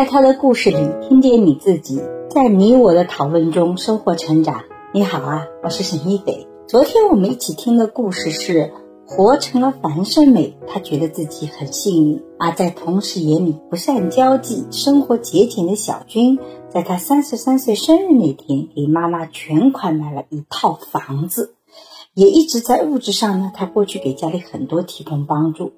在他的故事里听见你自己，在你我的讨论中收获成长。你好啊，我是沈一斐。昨天我们一起听的故事是活成了樊胜美，她觉得自己很幸运。而在同事眼里不善交际、生活节俭的小军，在他三十三岁生日那天，给妈妈全款买了一套房子，也一直在物质上呢。他过去给家里很多提供帮助。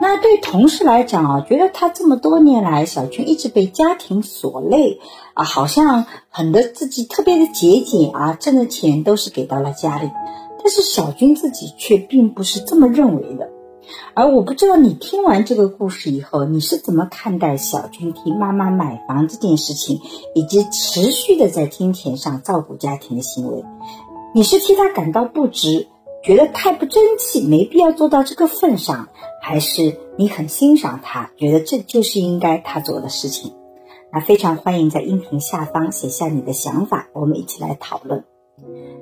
那对同事来讲啊，觉得他这么多年来，小军一直被家庭所累啊，好像很多自己特别的节俭啊，挣的钱都是给到了家里。但是小军自己却并不是这么认为的。而我不知道你听完这个故事以后，你是怎么看待小军替妈妈买房这件事情，以及持续的在金钱上照顾家庭的行为？你是替他感到不值？觉得太不争气，没必要做到这个份上，还是你很欣赏他，觉得这就是应该他做的事情？那非常欢迎在音频下方写下你的想法，我们一起来讨论。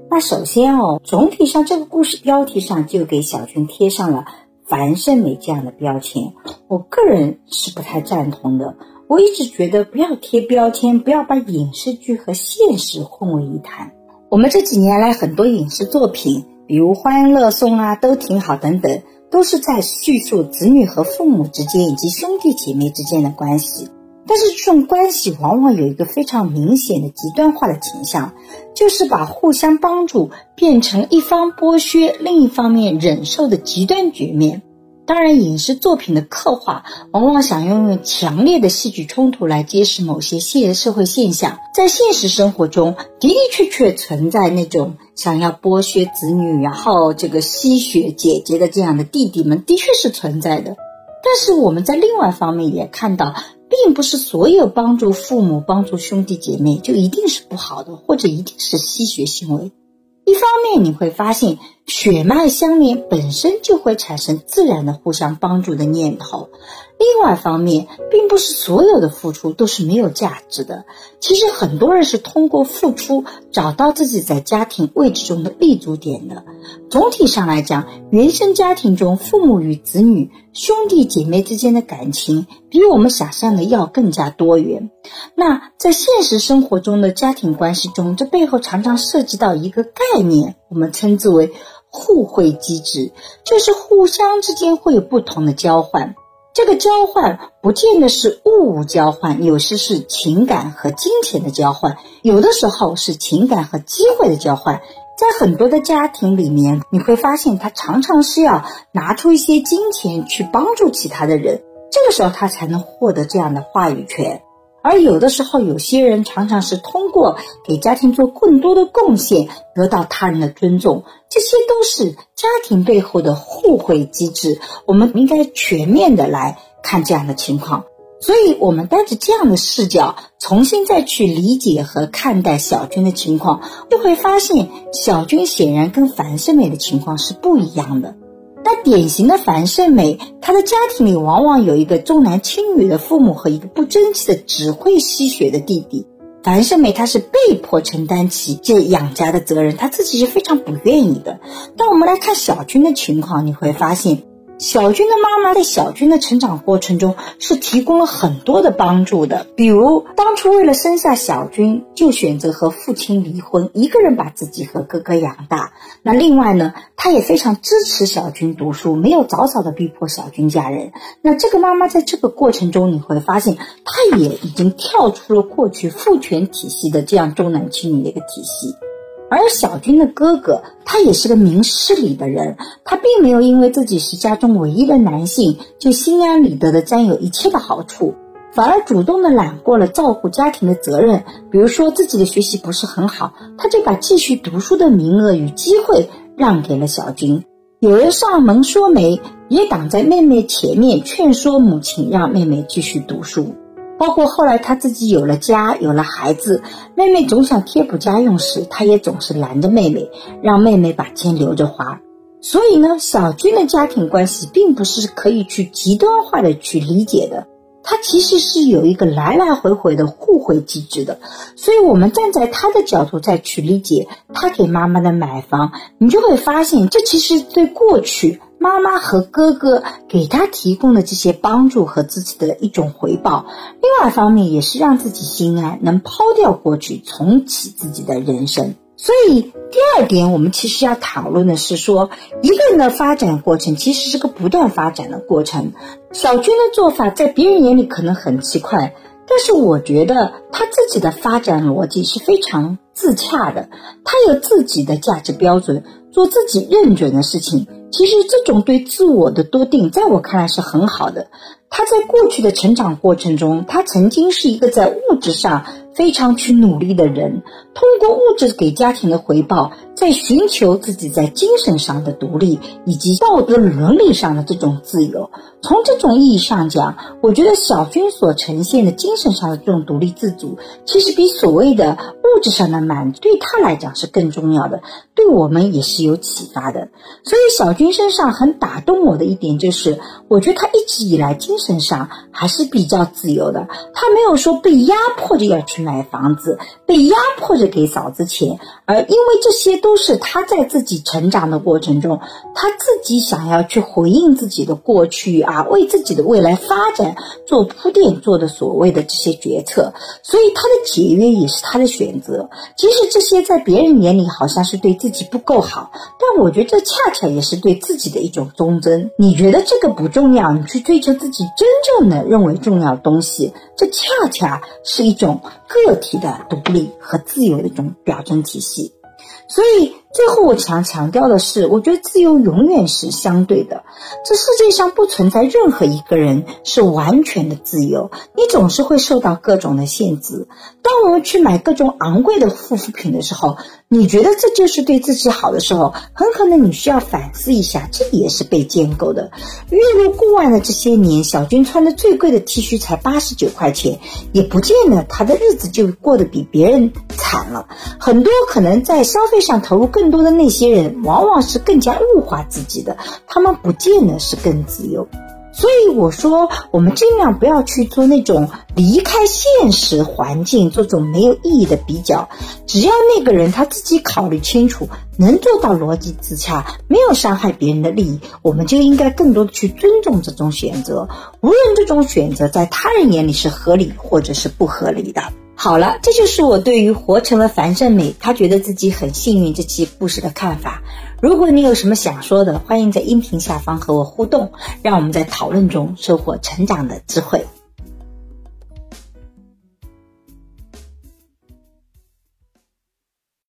那首先哦，总体上这个故事标题上就给小军贴上了樊胜美这样的标签，我个人是不太赞同的。我一直觉得不要贴标签，不要把影视剧和现实混为一谈。我们这几年来很多影视作品。比如《欢乐颂》啊，都挺好，等等，都是在叙述子女和父母之间以及兄弟姐妹之间的关系。但是这种关系往往有一个非常明显的极端化的倾向，就是把互相帮助变成一方剥削，另一方面忍受的极端局面。当然，影视作品的刻画往往想用强烈的戏剧冲突来揭示某些现社会现象，在现实生活中的的确确存在那种想要剥削子女，然后这个吸血姐姐的这样的弟弟们，的确是存在的。但是我们在另外方面也看到，并不是所有帮助父母、帮助兄弟姐妹就一定是不好的，或者一定是吸血行为。一方面你会发现血脉相连本身就会产生自然的互相帮助的念头，另外一方面并不是所有的付出都是没有价值的。其实很多人是通过付出找到自己在家庭位置中的立足点的。总体上来讲，原生家庭中父母与子女、兄弟姐妹之间的感情比我们想象的要更加多元。那在现实生活中的家庭关系中，这背后常常涉及到一个概念，我们称之为互惠机制，就是互相之间会有不同的交换。这个交换不见得是物物交换，有时是情感和金钱的交换，有的时候是情感和机会的交换。在很多的家庭里面，你会发现他常常是要拿出一些金钱去帮助其他的人，这个时候他才能获得这样的话语权。而有的时候，有些人常常是通过给家庭做更多的贡献，得到他人的尊重，这些都是家庭背后的互惠机制。我们应该全面的来看这样的情况。所以，我们带着这样的视角，重新再去理解和看待小军的情况，就会发现小军显然跟樊胜美的情况是不一样的。那典型的樊胜美，她的家庭里往往有一个重男轻女的父母和一个不争气的只会吸血的弟弟。樊胜美她是被迫承担起这养家的责任，她自己是非常不愿意的。但我们来看小军的情况，你会发现。小军的妈妈在小军的成长过程中是提供了很多的帮助的，比如当初为了生下小军，就选择和父亲离婚，一个人把自己和哥哥养大。那另外呢，他也非常支持小军读书，没有早早的逼迫小军嫁人。那这个妈妈在这个过程中，你会发现，她也已经跳出了过去父权体系的这样重男轻女的一个体系。而小军的哥哥，他也是个明事理的人，他并没有因为自己是家中唯一的男性，就心安理得的占有一切的好处，反而主动的揽过了照顾家庭的责任。比如说自己的学习不是很好，他就把继续读书的名额与机会让给了小军。有人上门说媒，也挡在妹妹前面劝说母亲让妹妹继续读书。包括后来他自己有了家，有了孩子，妹妹总想贴补家用时，他也总是拦着妹妹，让妹妹把钱留着花。所以呢，小军的家庭关系并不是可以去极端化的去理解的，他其实是有一个来来回回的互惠机制的。所以，我们站在他的角度再去理解他给妈妈的买房，你就会发现，这其实对过去妈妈和哥哥给他提供的这些帮助和自己的一种回报。另外一方面，也是让自己心安，能抛掉过去，重启自己的人生。所以，第二点，我们其实要讨论的是说，一个人的发展过程其实是个不断发展的过程。小军的做法在别人眼里可能很奇怪，但是我觉得他自己的发展逻辑是非常自洽的。他有自己的价值标准，做自己认准的事情。其实，这种对自我的多定，在我看来是很好的。他在过去的成长过程中，他曾经是一个在物质上。非常去努力的人，通过物质给家庭的回报，在寻求自己在精神上的独立以及道德伦理上的这种自由。从这种意义上讲，我觉得小军所呈现的精神上的这种独立自主，其实比所谓的物质上的满足对他来讲是更重要的，对我们也是有启发的。所以，小军身上很打动我的一点就是，我觉得他一直以来精神上还是比较自由的，他没有说被压迫着要去。买房子被压迫着给嫂子钱，而因为这些都是他在自己成长的过程中，他自己想要去回应自己的过去啊，为自己的未来发展做铺垫做的所谓的这些决策，所以他的节约也是他的选择。即使这些在别人眼里好像是对自己不够好，但我觉得这恰恰也是对自己的一种忠贞。你觉得这个不重要，你去追求自己真正的认为重要的东西，这恰恰是一种。个体的独立和自由的一种表征体系，所以。最后，我想强调的是，我觉得自由永远是相对的。这世界上不存在任何一个人是完全的自由，你总是会受到各种的限制。当我们去买各种昂贵的护肤品的时候，你觉得这就是对自己好的时候，很可能你需要反思一下，这也是被建构的。月入过万的这些年，小军穿的最贵的 T 恤才八十九块钱，也不见得他的日子就过得比别人惨了。很多可能在消费上投入更。更多的那些人，往往是更加物化自己的，他们不见得是更自由。所以我说，我们尽量不要去做那种离开现实环境、做种没有意义的比较。只要那个人他自己考虑清楚，能做到逻辑自洽，没有伤害别人的利益，我们就应该更多的去尊重这种选择，无论这种选择在他人眼里是合理或者是不合理的。好了，这就是我对于活成了樊胜美，她觉得自己很幸运这期故事的看法。如果你有什么想说的，欢迎在音频下方和我互动，让我们在讨论中收获成长的智慧。